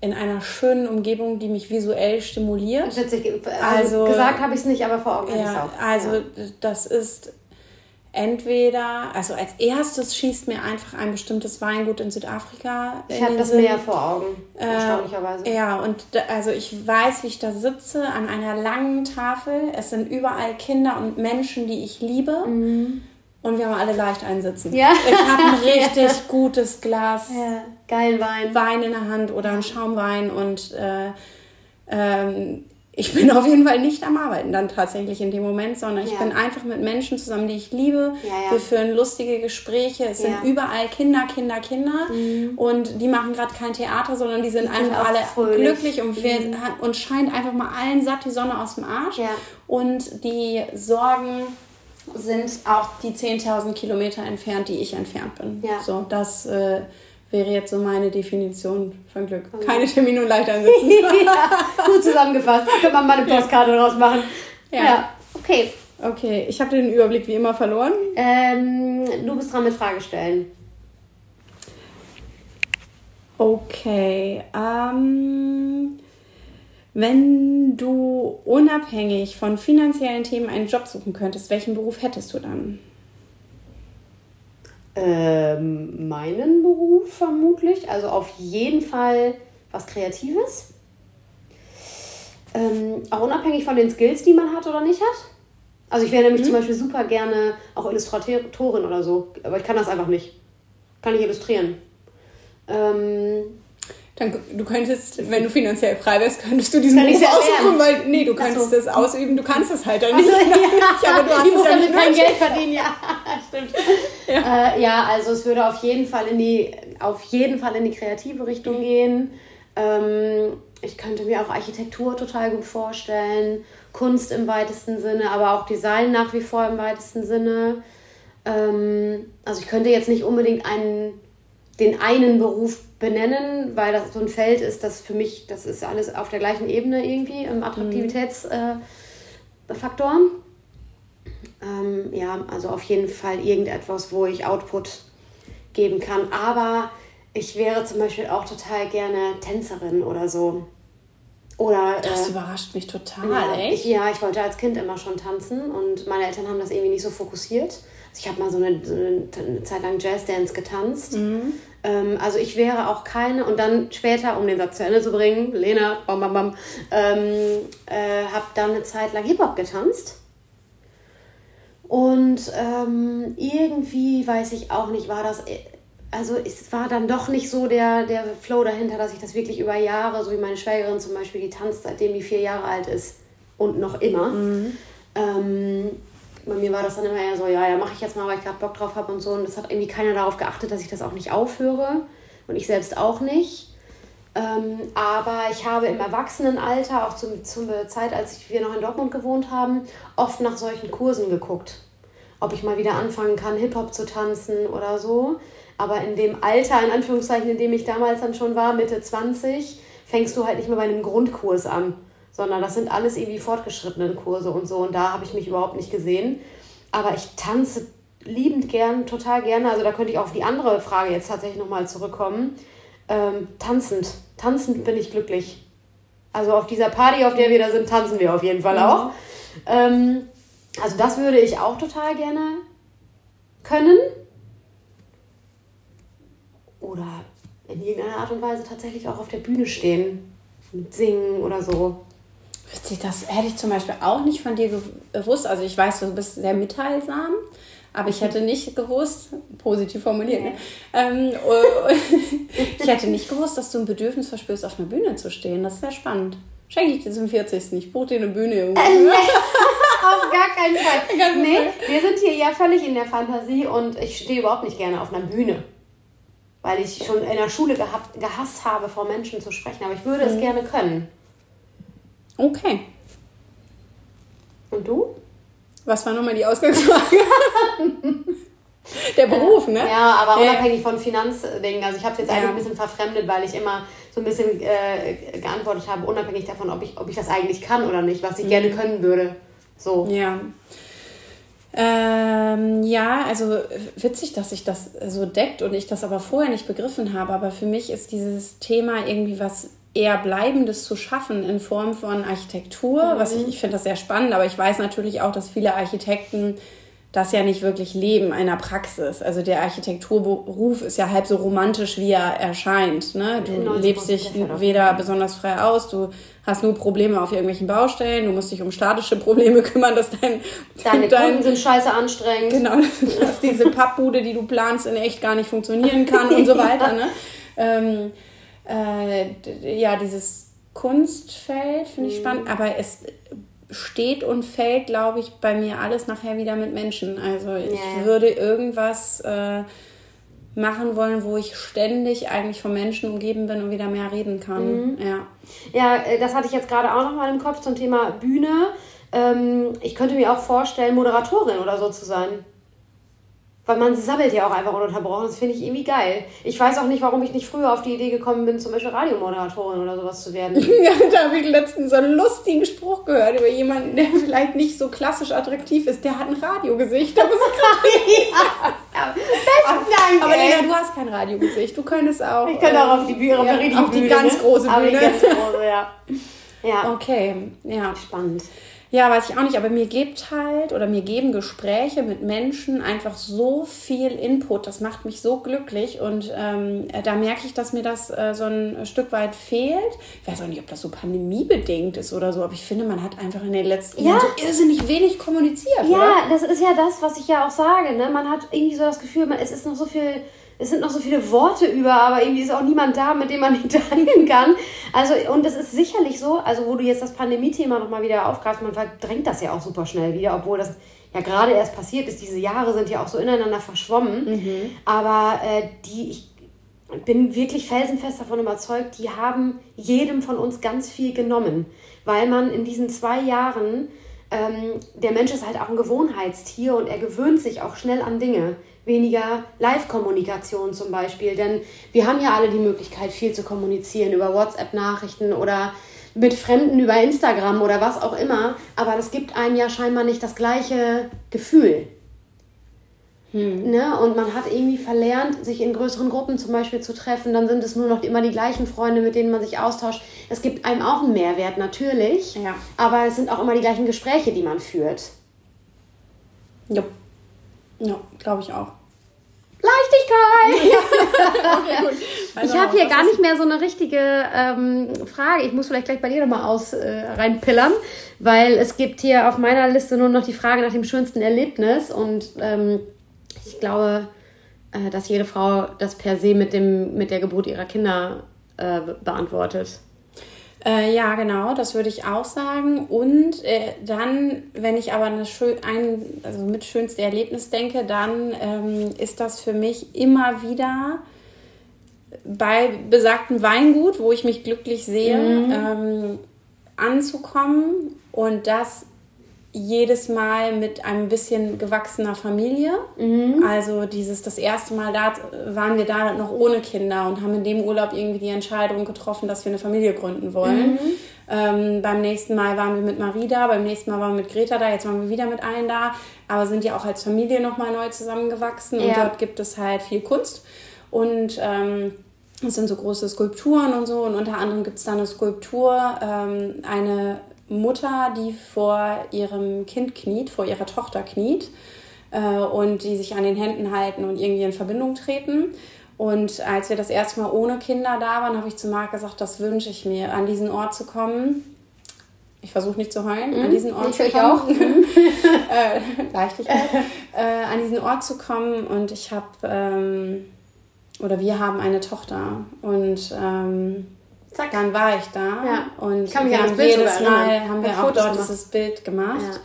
in einer schönen Umgebung, die mich visuell stimuliert. Witzig. Also, also gesagt habe ich es nicht, aber vor Augen ja, Also ja. das ist entweder, also als erstes schießt mir einfach ein bestimmtes Weingut in Südafrika. Ich habe das Meer vor Augen, äh, erstaunlicherweise. ja, und da, also ich weiß, wie ich da sitze an einer langen Tafel. Es sind überall Kinder und Menschen, die ich liebe. Mhm. Und wir haben alle leicht einsitzen. Ja. Ich habe ein (laughs) richtig ja. gutes Glas. Ja. Geilen Wein. Wein in der Hand oder ein Schaumwein und äh, ähm, ich bin auf jeden Fall nicht am Arbeiten dann tatsächlich in dem Moment, sondern ich ja. bin einfach mit Menschen zusammen, die ich liebe. Ja, ja. Wir führen lustige Gespräche. Es sind überall Kinder, Kinder, Kinder. Mhm. Und die machen gerade kein Theater, sondern die sind die einfach alle fröhlich. glücklich und, mhm. und scheint einfach mal allen satt die Sonne aus dem Arsch. Und die Sorgen sind auch die 10.000 Kilometer entfernt, die ich entfernt bin. So, das äh, wäre jetzt so meine Definition von Glück. Okay. Keine Termine und leicht einsetzen. (laughs) ja, gut zusammengefasst. Da kann man mal eine Postkarte draus machen. Ja. ja. Okay. Okay, ich habe den Überblick wie immer verloren. Ähm, du bist dran mit Fragestellen. Okay. Ähm, wenn du unabhängig von finanziellen Themen einen Job suchen könntest, welchen Beruf hättest du dann? Ähm, meinen Beruf vermutlich. Also auf jeden Fall was Kreatives. Ähm, auch unabhängig von den Skills, die man hat oder nicht hat. Also ich wäre nämlich mhm. zum Beispiel super gerne auch Illustratorin oder so, aber ich kann das einfach nicht. Kann ich illustrieren. Ähm, dann, du könntest, wenn du finanziell frei wärst, könntest du diesen Kann Beruf aussuchen, weil, nee, du kannst so. das ausüben, du kannst es halt dann nicht. Also, ja, (laughs) aber du hast ich muss damit kein Geld verdienen, ja, (laughs) stimmt. Ja. Äh, ja, also es würde auf jeden Fall in die, auf jeden Fall in die kreative Richtung gehen. Ähm, ich könnte mir auch Architektur total gut vorstellen, Kunst im weitesten Sinne, aber auch Design nach wie vor im weitesten Sinne. Ähm, also ich könnte jetzt nicht unbedingt einen, den einen Beruf benennen, weil das so ein Feld ist, das für mich, das ist alles auf der gleichen Ebene irgendwie im Attraktivitätsfaktor. Äh, ähm, ja, also auf jeden Fall irgendetwas, wo ich Output geben kann. Aber ich wäre zum Beispiel auch total gerne Tänzerin oder so. Oder, das äh, überrascht mich total, ja, echt? Ich, ja, ich wollte als Kind immer schon tanzen und meine Eltern haben das irgendwie nicht so fokussiert. Ich habe mal so eine, so eine, Zeit lang Jazzdance getanzt. Mhm. Ähm, also ich wäre auch keine, und dann später, um den Satz zu Ende zu bringen, Lena, bam, bam, bam, ähm, äh, habe dann eine Zeit lang Hip-Hop getanzt. Und ähm, irgendwie, weiß ich auch nicht, war das, also es war dann doch nicht so der, der Flow dahinter, dass ich das wirklich über Jahre, so wie meine Schwägerin zum Beispiel, die tanzt, seitdem die vier Jahre alt ist und noch immer. Mhm. Ähm, bei mir war das dann immer eher so, ja, ja, mache ich jetzt mal, weil ich gerade Bock drauf habe und so. Und es hat irgendwie keiner darauf geachtet, dass ich das auch nicht aufhöre. Und ich selbst auch nicht. Ähm, aber ich habe im Erwachsenenalter, auch zum, zur Zeit, als wir noch in Dortmund gewohnt haben, oft nach solchen Kursen geguckt. Ob ich mal wieder anfangen kann, Hip-Hop zu tanzen oder so. Aber in dem Alter, in Anführungszeichen, in dem ich damals dann schon war, Mitte 20, fängst du halt nicht mehr bei einem Grundkurs an sondern das sind alles irgendwie fortgeschrittene Kurse und so. Und da habe ich mich überhaupt nicht gesehen. Aber ich tanze liebend gern, total gerne. Also da könnte ich auf die andere Frage jetzt tatsächlich nochmal zurückkommen. Ähm, tanzend. Tanzend bin ich glücklich. Also auf dieser Party, auf der wir da sind, tanzen wir auf jeden Fall mhm. auch. Ähm, also das würde ich auch total gerne können. Oder in irgendeiner Art und Weise tatsächlich auch auf der Bühne stehen. Mit singen oder so. Witzig, das hätte ich zum Beispiel auch nicht von dir gewusst. Also ich weiß, du bist sehr mitteilsam, aber ich hätte nicht gewusst, positiv formuliert, ne? ähm, (laughs) ich hätte nicht gewusst, dass du ein Bedürfnis verspürst, auf einer Bühne zu stehen. Das wäre spannend. Schenke ich dir zum 40. Ich buche dir eine Bühne (laughs) irgendwo. auf gar keinen Fall. nee, wir sind hier ja völlig in der Fantasie und ich stehe überhaupt nicht gerne auf einer Bühne. weil ich schon in der Schule gehabt, gehasst habe, vor Menschen zu sprechen. Aber ich würde es gerne können. Okay. Und du? Was war nochmal die Ausgangsfrage? Der Beruf, ne? Ja, aber unabhängig von Finanzdingen. Also ich habe es jetzt Ja. eigentlich ein bisschen verfremdet, weil ich immer so ein bisschen äh, geantwortet habe, unabhängig davon, ob ich, ob ich das eigentlich kann oder nicht, was ich Mhm. gerne können würde. So. Ja. Ähm, ja, also witzig, dass sich das so deckt und ich das aber vorher nicht begriffen habe. Aber für mich ist dieses Thema irgendwie was eher Bleibendes zu schaffen in Form von Architektur. Was ich, ich finde das sehr spannend, aber ich weiß natürlich auch, dass viele Architekten das ja nicht wirklich leben einer Praxis. Also der Architekturberuf ist ja halb so romantisch, wie er erscheint. Ne? Du 90% lebst dich weder besonders frei aus, du hast nur Probleme auf irgendwelchen Baustellen, du musst dich um statische Probleme (laughs) kümmern, dass dein, Deine dein Kunden sind scheiße anstrengend. genau, (laughs) dass diese Pappbude, die du planst, in echt gar nicht funktionieren kann und so weiter. Ne? (laughs) Ähm, äh, ja, dieses Kunstfeld finde Mhm. ich spannend, aber es steht und fällt, glaube ich, bei mir alles nachher wieder mit Menschen. Also ich Ja. würde irgendwas äh, machen wollen, wo ich ständig eigentlich von Menschen umgeben bin und wieder mehr reden kann. Mhm. Ja. Ja, äh, das hatte ich jetzt gerade auch noch mal im Kopf zum Thema Bühne. Ähm, ich könnte mir auch vorstellen, Moderatorin oder so zu sein. Weil man sabbelt ja auch einfach ununterbrochen. Das finde ich irgendwie geil. Ich weiß auch nicht, warum ich nicht früher auf die Idee gekommen bin, zum Beispiel Radiomoderatorin oder sowas zu werden. (laughs) Ja, da habe ich letztens so einen lustigen Spruch gehört über jemanden, der (laughs) vielleicht nicht so klassisch attraktiv ist. Der hat ein Radiogesicht. Da muss ich (laughs) Ja, besten Dank, Aber. Lena, du hast kein Radiogesicht. Du könntest auch. Ich könnte auch auf die Bühne, auf ja, die richtige auf die Bühne, ganz ne? große Aber die Bühne. ganz große, ja. Ja, Okay, ja. spannend. Ja, weiß ich auch nicht, aber mir gibt halt oder mir geben Gespräche mit Menschen einfach so viel Input. Das macht mich so glücklich und ähm, da merke ich, dass mir das äh, so ein Stück weit fehlt. Ich weiß auch nicht, ob das so pandemiebedingt ist oder so, aber ich finde, man hat einfach in den letzten Ja. Jahren so irrsinnig wenig kommuniziert, oder? Ja, das ist ja das, was ich ja auch sage. Ne? Man hat irgendwie so das Gefühl, man, es ist noch so viel, es sind noch so viele Worte über, aber irgendwie ist auch niemand da, mit dem man (laughs) teilen kann. Also, und es ist sicherlich so, also wo du jetzt das Pandemie-Thema nochmal wieder aufgreifst, man verdrängt das ja auch super schnell wieder, obwohl das ja gerade erst passiert ist. Diese Jahre sind ja auch so ineinander verschwommen. Aber äh, die, ich bin wirklich felsenfest davon überzeugt, die haben jedem von uns ganz viel genommen, weil man in diesen zwei Jahren, ähm, der Mensch ist halt auch ein Gewohnheitstier und er gewöhnt sich auch schnell an Dinge. Weniger Live-Kommunikation zum Beispiel, denn wir haben ja alle die Möglichkeit, viel zu kommunizieren über WhatsApp-Nachrichten oder mit Fremden über Instagram oder was auch immer, aber das gibt einem ja scheinbar nicht das gleiche Gefühl. Ne? Und man hat irgendwie verlernt, sich in größeren Gruppen zum Beispiel zu treffen. Dann sind es nur noch immer die gleichen Freunde, mit denen man sich austauscht. Es gibt einem auch einen Mehrwert, natürlich. Ja. Aber es sind auch immer die gleichen Gespräche, die man führt. Ja, ja glaube ich auch. Leichtigkeit! (laughs) Okay, gut. Ich habe hier gar nicht mehr so eine richtige ähm, Frage. Ich muss vielleicht gleich bei dir nochmal aus äh, reinpillern, weil es gibt hier auf meiner Liste nur noch die Frage nach dem schönsten Erlebnis und ähm, ich glaube, äh, dass jede Frau das per se mit, dem, mit der Geburt ihrer Kinder äh, be- beantwortet. Äh, ja, genau, das würde ich auch sagen. Und äh, dann, wenn ich aber eine schön, ein, also mit schönste Erlebnis denke, dann ähm, ist das für mich immer wieder bei besagtem Weingut, wo ich mich glücklich sehe, ähm, anzukommen und das jedes Mal mit einem bisschen gewachsener Familie. Also dieses, das erste Mal da waren wir da noch ohne Kinder und haben in dem Urlaub irgendwie die Entscheidung getroffen, dass wir eine Familie gründen wollen. Ähm, beim nächsten Mal waren wir mit Marie da, beim nächsten Mal waren wir mit Greta da, jetzt waren wir wieder mit allen da, aber sind ja auch als Familie nochmal neu zusammengewachsen und Ja. dort gibt es halt viel Kunst und ähm, es sind so große Skulpturen und so und unter anderem gibt es da eine Skulptur, ähm, eine Mutter, die vor ihrem Kind kniet, vor ihrer Tochter kniet äh, und die sich an den Händen halten und irgendwie in Verbindung treten. Und als wir das erste Mal ohne Kinder da waren, habe ich zu Marc gesagt, das wünsche ich mir, an diesen Ort zu kommen. Ich versuche nicht zu heulen, an diesen Ort ich zu kommen. auch. (laughs) äh, Leichtigkeit. äh, an diesen Ort zu kommen und ich habe, ähm, oder wir haben eine Tochter und ähm, Zack. dann war ich da Ja. und Ich kann wir haben jedes Mal haben wir auch dort dieses Bild gemacht.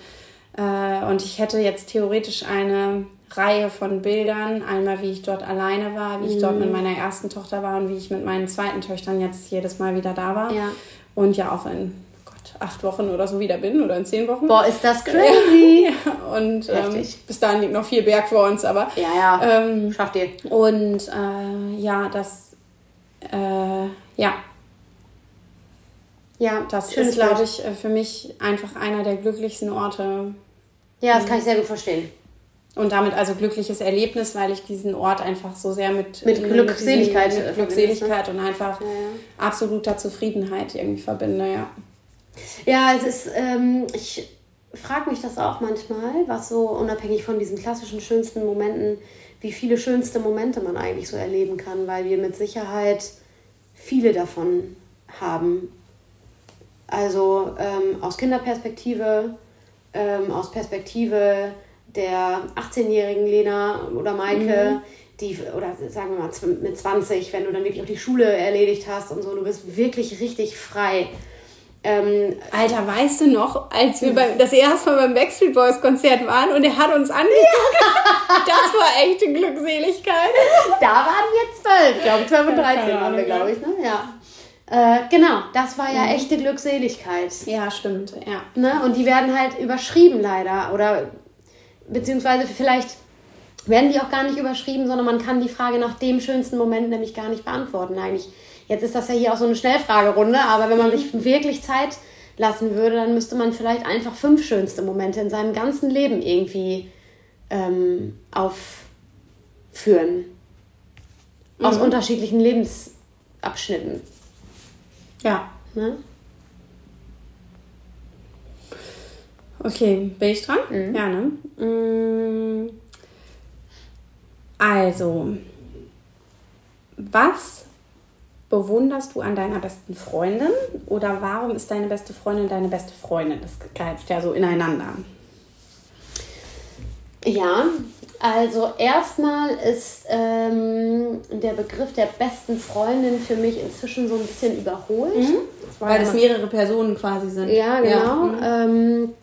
Äh, und ich hätte jetzt theoretisch eine Reihe von Bildern. Einmal, wie ich dort alleine war, wie ich Mhm. dort mit meiner ersten Tochter war und wie ich mit meinen zweiten Töchtern jetzt jedes Mal wieder da war. Ja. Und ja auch in Gott, acht Wochen oder so wieder bin oder in zehn Wochen. Boah, ist das crazy. Ja, (laughs) und ähm, bis dahin liegt noch viel Berg vor uns, aber Ja, ja. ähm, Schafft ihr. und äh, ja, das äh, ja, Ja, das schönes ist, glaube ich, äh, für mich einfach einer der glücklichsten Orte Ja, das kann ich sehr gut verstehen. und damit also glückliches Erlebnis, weil ich diesen Ort einfach so sehr mit, Mit Glückseligkeit, äh, mit Glückseligkeit und einfach absoluter Zufriedenheit irgendwie verbinde, ja. Ja, es ist, ähm, ich frage mich das auch manchmal, was so unabhängig von diesen klassischen schönsten Momenten, wie viele schönste Momente man eigentlich so erleben kann, weil wir mit Sicherheit viele davon haben. Also ähm, aus Kinderperspektive, ähm, aus Perspektive der 18-jährigen Lena oder Maike, die, oder sagen wir mal mit 20, wenn du dann wirklich auch die Schule erledigt hast und so, du bist wirklich richtig frei. Ähm, Alter, weißt du noch, als wir beim, das erste Mal beim Backstreet Boys Konzert waren und er hat uns angeguckt? (laughs) Das war echte Glückseligkeit. da waren wir zwölf, glaube ich, 12 und 13 Keine waren wir, glaube ich, ne? Ja. Äh, genau, das war ja echte Glückseligkeit. Ja, stimmt, ja. Ne? Und die werden halt überschrieben leider. Oder beziehungsweise vielleicht werden die auch gar nicht überschrieben, sondern man kann die Frage nach dem schönsten Moment nämlich gar nicht beantworten. Eigentlich. Jetzt ist das ja hier auch so eine Schnellfragerunde, aber wenn man sich wirklich Zeit lassen würde, dann müsste man vielleicht einfach fünf schönste Momente in seinem ganzen Leben irgendwie ähm, aufführen. Aus unterschiedlichen Lebensabschnitten. Ja. Ne? Okay, bin ich dran? Ja, ne? Mm, Also, was bewunderst du an deiner besten Freundin oder warum ist deine beste Freundin deine beste Freundin? Das greift ja so ineinander. Ja, also erstmal ist ähm, der Begriff der besten Freundin für mich inzwischen so ein bisschen überholt. Das war Weil ja das mal- mehrere Personen quasi sind. ja, genau. mhm. Ähm,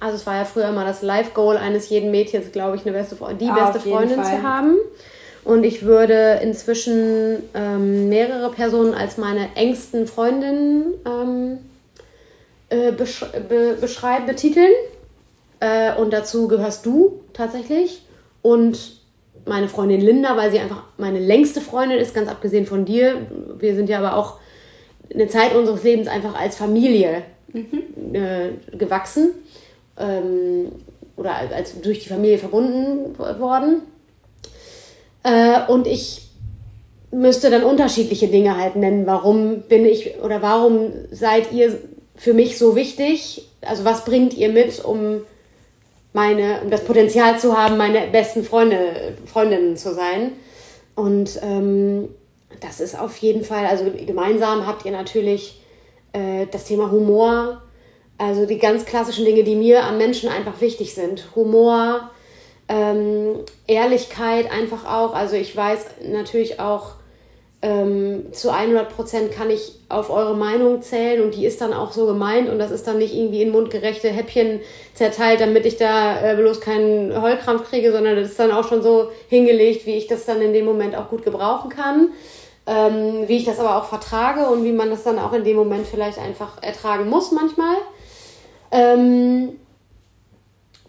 also es war ja früher immer das Life-Goal eines jeden Mädchens, glaube ich, eine beste Freundin, die Ah, beste Freundin zu haben. Und ich würde inzwischen ähm, mehrere Personen als meine engsten Freundinnen ähm, äh, besch be beschreiben, betiteln. Äh, und dazu gehörst du tatsächlich. Und meine Freundin Linda, weil sie einfach meine längste Freundin ist, ganz abgesehen von dir. Wir sind ja aber auch eine Zeit unseres Lebens einfach als Familie äh, gewachsen ähm, oder als, durch die Familie verbunden worden. Äh, und ich müsste dann unterschiedliche Dinge halt nennen. Warum bin ich oder warum seid ihr für mich so wichtig? Also was bringt ihr mit, um meine, um das Potenzial zu haben, meine besten Freunde, Freundinnen zu sein? Und ähm, das ist auf jeden Fall, also gemeinsam habt ihr natürlich äh, das Thema Humor, also die ganz klassischen Dinge, die mir am Menschen einfach wichtig sind. Humor, ähm, Ehrlichkeit einfach auch. Also ich weiß natürlich auch, ähm, zu 100 Prozent kann ich auf eure Meinung zählen und die ist dann auch so gemeint und das ist dann nicht irgendwie in mundgerechte Häppchen zerteilt, damit ich da äh, bloß keinen Heulkrampf kriege, sondern das ist dann auch schon so hingelegt, wie ich das dann in dem Moment auch gut gebrauchen kann. Ähm, wie ich das aber auch vertrage und wie man das dann auch in dem Moment vielleicht einfach ertragen muss manchmal. Ähm,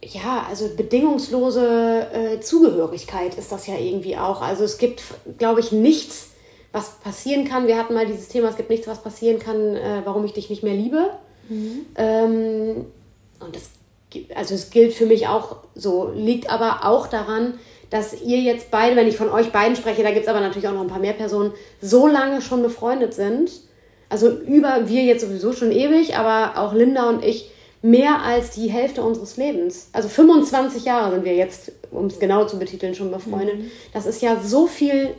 ja, also bedingungslose äh, Zugehörigkeit ist das ja irgendwie auch. Also es gibt, glaube ich, nichts, was passieren kann. Wir hatten mal dieses Thema, es gibt nichts, was passieren kann, äh, warum ich dich nicht mehr liebe. Ähm, und das, also es gilt für mich auch so, liegt aber auch daran, dass ihr jetzt beide, wenn ich von euch beiden spreche, da gibt es aber natürlich auch noch ein paar mehr Personen, so lange schon befreundet sind. Also über wir jetzt sowieso schon ewig, aber auch Linda und ich mehr als die Hälfte unseres Lebens. Also 25 Jahre sind wir jetzt, um es genau zu betiteln, schon befreundet. Das ist ja so viel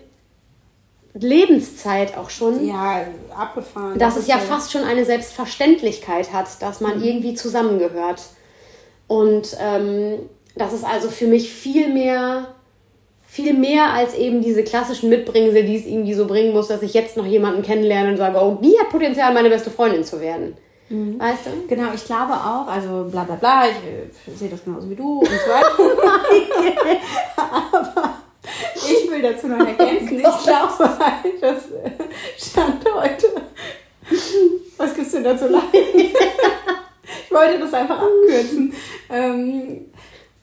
Lebenszeit auch schon Ja, abgefahren. dass es ja fast schon eine Selbstverständlichkeit hat, dass man irgendwie zusammengehört. Und ähm, das ist also für mich viel mehr, viel mehr als eben diese klassischen Mitbringsel, die es irgendwie so bringen muss, dass ich jetzt noch jemanden kennenlerne und sage, oh, die hat Potenzial, meine beste Freundin zu werden. Mhm. Weißt du? Genau, ich glaube auch, also bla bla bla, ich, ich sehe das genauso wie du und so weiter. (laughs) (laughs) Aber ich will dazu noch ergänzen, ich glaube halt, dass Stand heute. Was gibt's denn dazu lachen? ich wollte das einfach abkürzen. Ähm,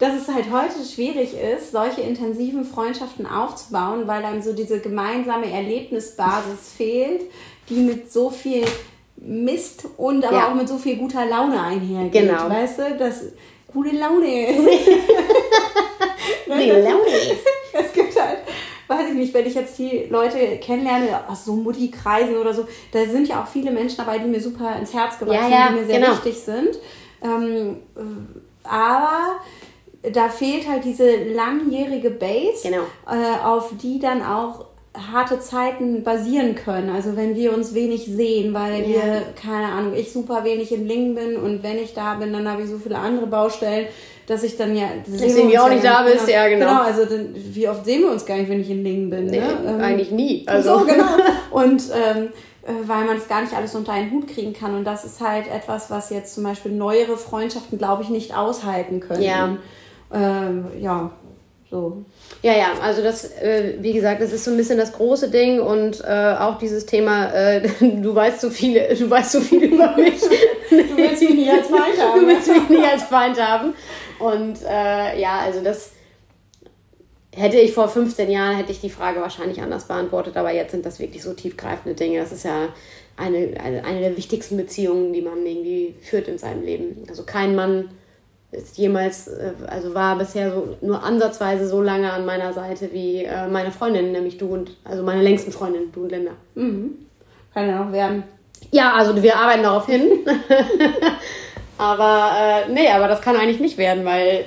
dass es halt heute schwierig ist, solche intensiven Freundschaften aufzubauen, weil dann so diese gemeinsame Erlebnisbasis fehlt, die mit so viel Mist und aber ja. auch mit so viel guter Laune einhergeht. Genau. Weißt du, das gute Laune. (laughs) gute Laune. (laughs) (laughs) Es gibt halt, weiß ich nicht, wenn ich jetzt die Leute kennenlerne, aus so Mutti-Kreisen oder so, da sind ja auch viele Menschen dabei, die mir super ins Herz gewachsen sind, ja, ja, die mir sehr genau. wichtig sind. Ähm, aber da fehlt halt diese langjährige Base, genau. äh, auf die dann auch harte Zeiten basieren können. Also wenn wir uns wenig sehen, weil ja. wir, keine Ahnung, ich super wenig in Lingen bin und wenn ich da bin, dann habe ich so viele andere Baustellen, dass ich dann ja... Deswegen wir auch nicht da bist, genau, ja genau. Genau, also dann, wie oft sehen wir uns gar nicht, wenn ich in Lingen bin? Nee, ne? ähm, eigentlich nie. Also. So, genau. (laughs) Und ähm, äh, weil man es gar nicht alles unter einen Hut kriegen kann. Und das ist halt etwas, was jetzt zum Beispiel neuere Freundschaften, glaube ich, nicht aushalten können. Ja. Ähm, ja, so. Ja, ja, also das, äh, wie gesagt, das ist so ein bisschen das große Ding und äh, auch dieses Thema, äh, (laughs) du weißt so viele, du weißt so viel über mich. du willst mich nicht als Feind (laughs) haben. Du willst mich nicht als Feind haben. Und äh, ja, also das hätte ich vor 15 Jahren, hätte ich die Frage wahrscheinlich anders beantwortet, aber jetzt sind das wirklich so tiefgreifende Dinge. Das ist ja eine, eine, eine der wichtigsten Beziehungen, die man irgendwie führt in seinem Leben. Also kein Mann ist jemals, äh, also war bisher so nur ansatzweise so lange an meiner Seite wie äh, meine Freundin, nämlich du und, also meine längsten Freundin, du und Linda. Mhm. Kann ja noch werden. Ja, also wir arbeiten darauf hin. (laughs) aber äh, nee, aber das kann eigentlich nicht werden, weil,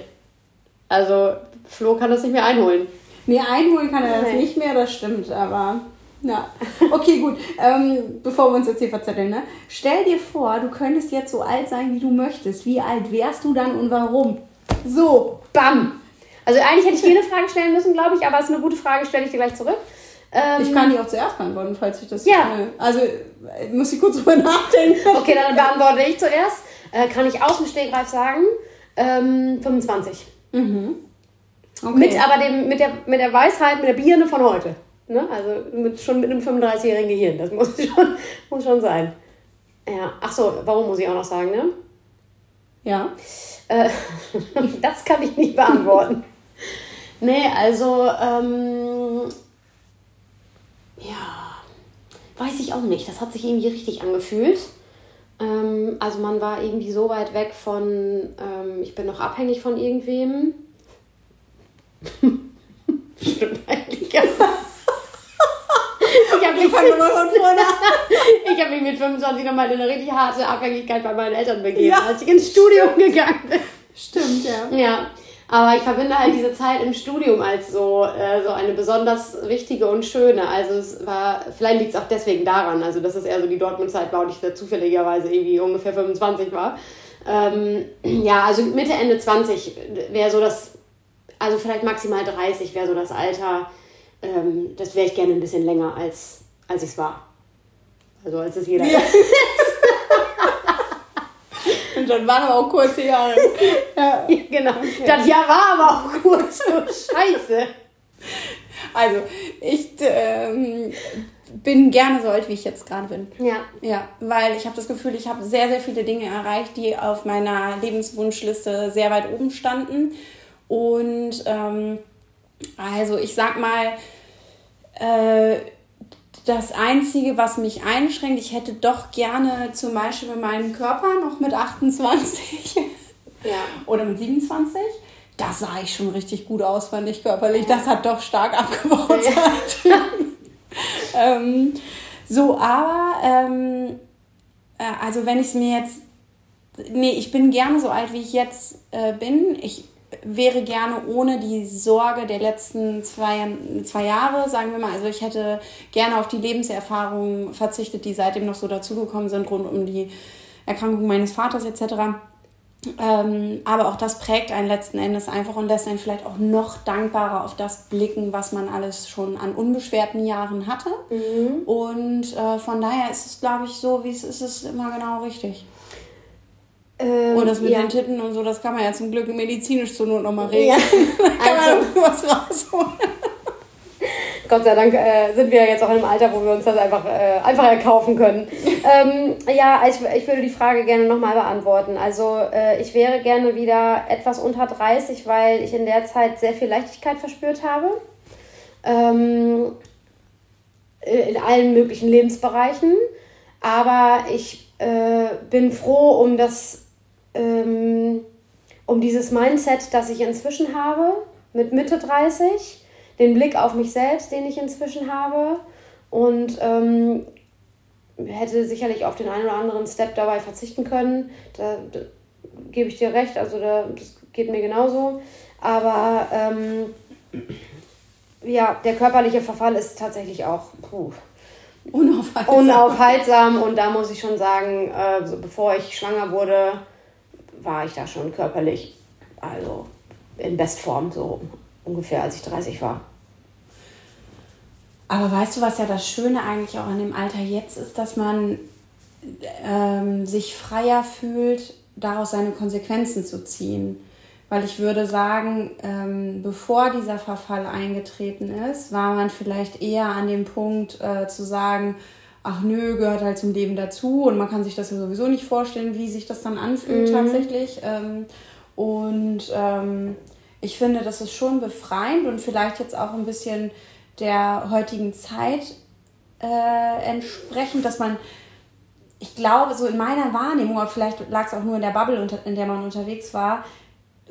also Flo kann das nicht mehr einholen. Nee, einholen kann er das nicht mehr, das stimmt, aber ja, okay, gut. Ähm, bevor wir uns jetzt hier verzetteln, ne? Stell dir vor, du könntest jetzt so alt sein, wie du möchtest. Wie alt wärst du dann und warum? So, bam! Also eigentlich hätte ich dir eine Frage stellen müssen, glaube ich, aber es ist eine gute Frage, stelle ich dir gleich zurück. Ähm, ich kann die auch zuerst beantworten, falls ich das. Ja. Äh, also muss ich kurz drüber nachdenken. Okay, dann beantworte ich zuerst. Äh, kann ich aus dem Stegreif sagen? Ähm, 25. Mhm. Okay. Mit aber dem, mit, der, mit der Weisheit, mit der Birne von heute. Ne? Also mit, schon mit einem 35-jährigen Gehirn. Das muss (laughs) schon, muss schon sein. Ja, ach so, warum muss ich auch noch sagen, ne? Ja. Äh, (laughs) das kann ich nicht beantworten. nee, also, ähm, ja, weiß ich auch nicht. Das hat sich irgendwie richtig angefühlt. Ähm, also man war irgendwie so weit weg von, ähm, ich bin noch abhängig von irgendwem. (laughs) Stimmt eigentlich nicht. Ich habe mich, (laughs) (laughs) hab mich mit 25 nochmal in eine richtig harte Abhängigkeit bei meinen Eltern begeben, ja. als ich ins Studium gegangen bin. Stimmt, ja. Ja. Aber ich verbinde halt diese Zeit im Studium als so, äh, so eine besonders wichtige und schöne. Also es war, vielleicht liegt es auch deswegen daran, also dass es eher so die Dortmund-Zeit war und ich da zufälligerweise irgendwie ungefähr 25 war. Ähm, (clears throat) ja, also Mitte, Ende 20 wäre so das, also vielleicht maximal 30 wäre so das Alter, ähm, das wäre ich gerne ein bisschen länger, als, als ich es war. Also als es jeder ja. (laughs) Und dann waren aber auch kurze Jahre. (laughs) Ja, ja genau. Okay. Das Jahr war aber auch kurz. Oh, scheiße. Also, ich ähm, bin gerne so alt, wie ich jetzt gerade bin. Ja. Ja, weil ich habe das Gefühl, ich habe sehr, sehr viele Dinge erreicht, die auf meiner Lebenswunschliste sehr weit oben standen. Und ähm, also ich sag mal, äh, das Einzige, was mich einschränkt, ich hätte doch gerne zum Beispiel meinen Körper noch mit 28 ja. oder mit 27. Da sah ich schon richtig gut aus, fand ich körperlich. Das hat doch stark abgebaut. Ja. (laughs) ähm, so, aber ähm, äh, also wenn ich es mir jetzt, nee, ich bin gerne so alt, wie ich jetzt äh, bin. Ich wäre gerne ohne die Sorge der letzten zwei, zwei Jahre, sagen wir mal. Also ich hätte gerne auf die Lebenserfahrungen verzichtet, die seitdem noch so dazugekommen sind, rund um die Erkrankung meines Vaters etc. Ähm, aber auch das prägt einen letzten Endes einfach und lässt einen vielleicht auch noch dankbarer auf das blicken, was man alles schon an unbeschwerten Jahren hatte. Mhm. Und äh, von daher ist es, glaube ich, so, wie es ist, ist es immer genau richtig. Ähm, und das mit ja. den Titten und so, das kann man ja zum Glück medizinisch zur Not nochmal regeln. Ja. (laughs) da kann also, man was rausholen. (laughs) Gott sei Dank äh, sind wir jetzt auch in einem Alter, wo wir uns das einfach, äh, einfach erkaufen können. (laughs) ähm, ja, ich, ich würde die Frage gerne nochmal beantworten. Also äh, ich wäre gerne wieder etwas unter 30, weil ich in der Zeit sehr viel Leichtigkeit verspürt habe. Ähm, in allen möglichen Lebensbereichen. Aber ich äh, bin froh um das, ähm, um dieses Mindset, das ich inzwischen habe, mit Mitte 30 den Blick auf mich selbst, den ich inzwischen habe und ähm, hätte sicherlich auf den einen oder anderen Step dabei verzichten können. Da, da gebe ich dir recht, also da, das geht mir genauso. Aber ähm, ja, der körperliche Verfall ist tatsächlich auch puh, unaufhaltsam. unaufhaltsam. Und da muss ich schon sagen, äh, so bevor ich schwanger wurde, war ich da schon körperlich, also in Bestform, so ungefähr als ich 30 war. Aber weißt du, was ja das Schöne eigentlich auch an dem Alter jetzt ist, dass man ähm, sich freier fühlt, daraus seine Konsequenzen zu ziehen. Weil ich würde sagen, ähm, bevor dieser Verfall eingetreten ist, war man vielleicht eher an dem Punkt äh, zu sagen, ach nö, gehört halt zum Leben dazu und man kann sich das ja sowieso nicht vorstellen, wie sich das dann anfühlt mhm. tatsächlich. Ähm, und ähm, ich finde, das ist schon befreiend und vielleicht jetzt auch ein bisschen der heutigen Zeit äh, entsprechend, dass man, ich glaube, so in meiner Wahrnehmung, aber vielleicht lag es auch nur in der Bubble, in der man unterwegs war,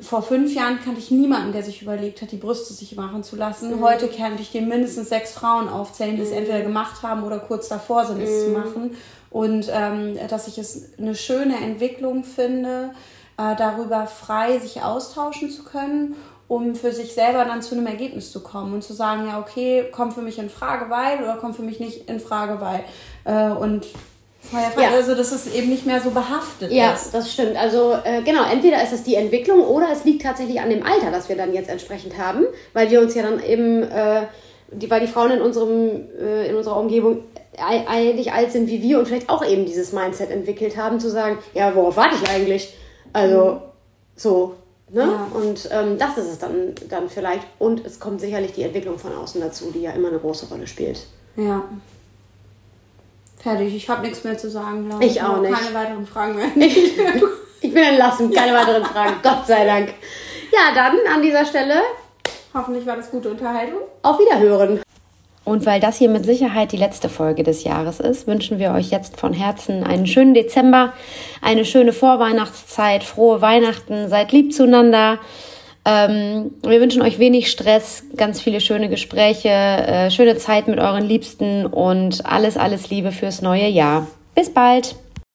vor fünf Jahren kannte ich niemanden, der sich überlegt hat, die Brüste sich machen zu lassen. Mhm. Heute kann ich dir mindestens sechs Frauen aufzählen, die mhm. es entweder gemacht haben oder kurz davor sind, es zu mhm. machen. Und ähm, dass ich es eine schöne Entwicklung finde, äh, darüber frei sich austauschen zu können, um für sich selber dann zu einem Ergebnis zu kommen und zu sagen, ja, okay, kommt für mich in Frage, weil oder kommt für mich nicht in Frage, weil. Äh, ja. Also, dass es eben nicht mehr so behaftet ja, ist. Ja, das stimmt. Also, äh, genau, entweder ist es die Entwicklung oder es liegt tatsächlich an dem Alter, das wir dann jetzt entsprechend haben, weil wir uns ja dann eben, äh, die, weil die Frauen in, unserem, äh, in unserer Umgebung eigentlich alt sind wie wir und vielleicht auch eben dieses Mindset entwickelt haben, zu sagen, ja, worauf warte ich eigentlich? Also, mhm. so. Ne? Ja. Und ähm, das ist es dann, dann vielleicht. Und es kommt sicherlich die Entwicklung von außen dazu, die ja immer eine große Rolle spielt. Ja. Fertig, ich habe nichts mehr zu sagen, glaube ich. Ich auch nicht. Keine weiteren Fragen mehr. Ich, ich bin entlassen, keine weiteren Fragen, Gott sei Dank. Ja, dann an dieser Stelle. Hoffentlich war das gute Unterhaltung. Auf Wiederhören. Und weil das hier mit Sicherheit die letzte Folge des Jahres ist, wünschen wir euch jetzt von Herzen einen schönen Dezember, eine schöne Vorweihnachtszeit, frohe Weihnachten, seid lieb zueinander. Ähm, wir wünschen euch wenig Stress, ganz viele schöne Gespräche, äh, schöne Zeit mit euren Liebsten und alles, alles Liebe fürs neue Jahr. Bis bald!